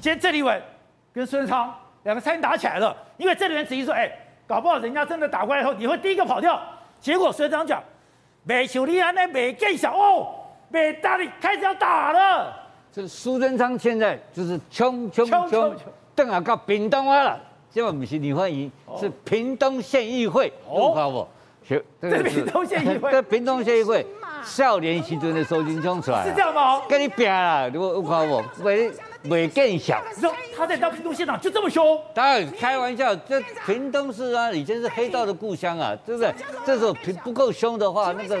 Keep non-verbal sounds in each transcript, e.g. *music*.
今天郑丽文跟孙昌两个差点打起来了，因为郑丽文直接说：“哎，搞不好人家真的打过来以后，你会第一个跑掉。”结果孙昌讲：“没像你安尼没见小哦，没打你开始要打了。”这苏贞昌现在就是冲冲冲，等下到屏东啊了，这不是立法院，是屏东县议会，有看不？这是屏东县议会，这屏东县议会少年时阵的苏贞昌出来，是这样吗？跟你拼啦，有有看不？没没更小，他在当屏东县长就这么凶？当然开玩笑，这屏东是啊，以前是黑道的故乡啊，对不对？这时候不够凶的话，那个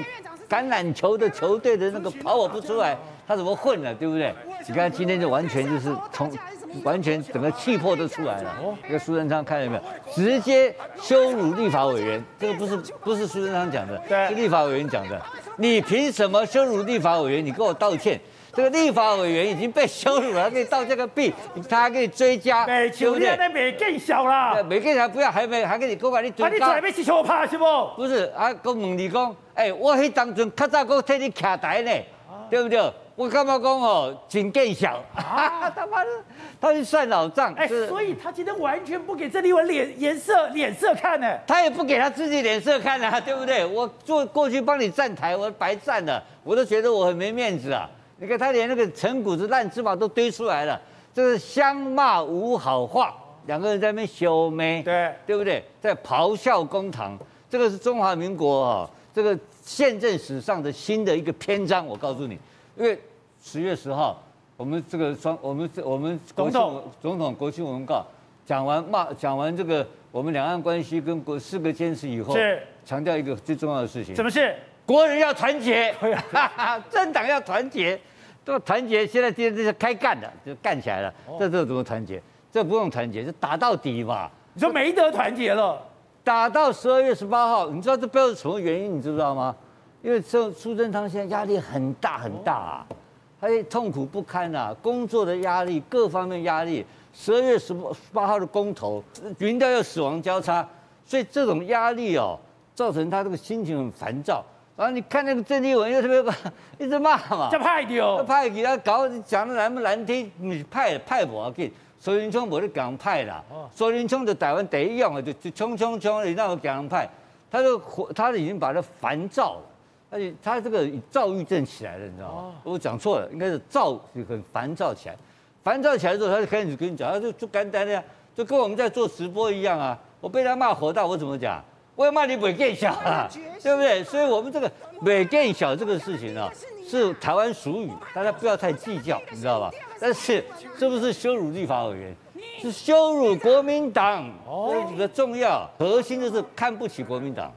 橄榄球的球队的那个跑我不出来。他怎么混了，对不对？你看今天就完全就是从完全整个气魄都出来了。这个苏贞昌看到没有？直接羞辱立法委员，这个不是不是苏贞昌讲的，是立法委员讲的。你凭什么羞辱立法委员？你给我道歉！这个立法委员已经被羞辱了，他给你道这个弊，他还给你追加，对不对？那没更小啦，没更小不要，还没还给你给我把你追加。啊，你准备去求我怕是不？不是啊，我问你讲，哎，我迄当阵较早我替你徛台呢，对不对？我干嘛讲哦，仅更小啊！*laughs* 他妈的，他去算老账。哎，所以他今天完全不给郑丽文脸颜色脸色看呢。他也不给他自己脸色看啊，*laughs* 对不对？我做过去帮你站台，我白站了，我都觉得我很没面子啊。你看他连那个陈谷子烂芝麻都堆出来了，这是相骂无好话，两个人在那边修眉，对对不对？在咆哮公堂，这个是中华民国啊，这个宪政史上的新的一个篇章。我告诉你，因为。十月十号，我们这个双，我们我们总统总统国庆文告讲完骂讲完这个我们两岸关系跟国四个坚持以后，是强调一个最重要的事情，什么事？国人要团结，*laughs* 政党要团结，都团结。现在今天这是开干的，就干起来了。这这怎么团结？这不用团结，就打到底嘛。你说没得团结了，打到十二月十八号，你知道这背后是什么原因？你知不知道吗？因为这苏贞昌现在压力很大很大啊。他痛苦不堪啊，工作的压力，各方面压力。十二月十八号的公投，云调又死亡交叉，所以这种压力哦，造成他这个心情很烦躁。然后你看那个郑丽文又特别 *laughs* 一直骂嘛，叫派丢，派给他搞，讲的难不难听？你派派不要紧，苏贞昌没得讲派啦，苏林冲就台湾第一用的，就就冲冲冲，你让我讲派，他就他已经把他烦躁了。而且他这个躁郁症起来了，你知道吗？哦、我讲错了，应该是躁，就很烦躁起来。烦躁起来之后，他就开始跟你讲，他就就干单的呀，就跟我们在做直播一样啊。我被他骂火大，我怎么讲？我要骂你没见小啊，*laughs* 对不对？所以我们这个没见小这个事情啊，是台湾俗语，大家不要太计较，你知道吧？但是这不是羞辱立法委员，是羞辱国民党，这个重要核心就是看不起国民党。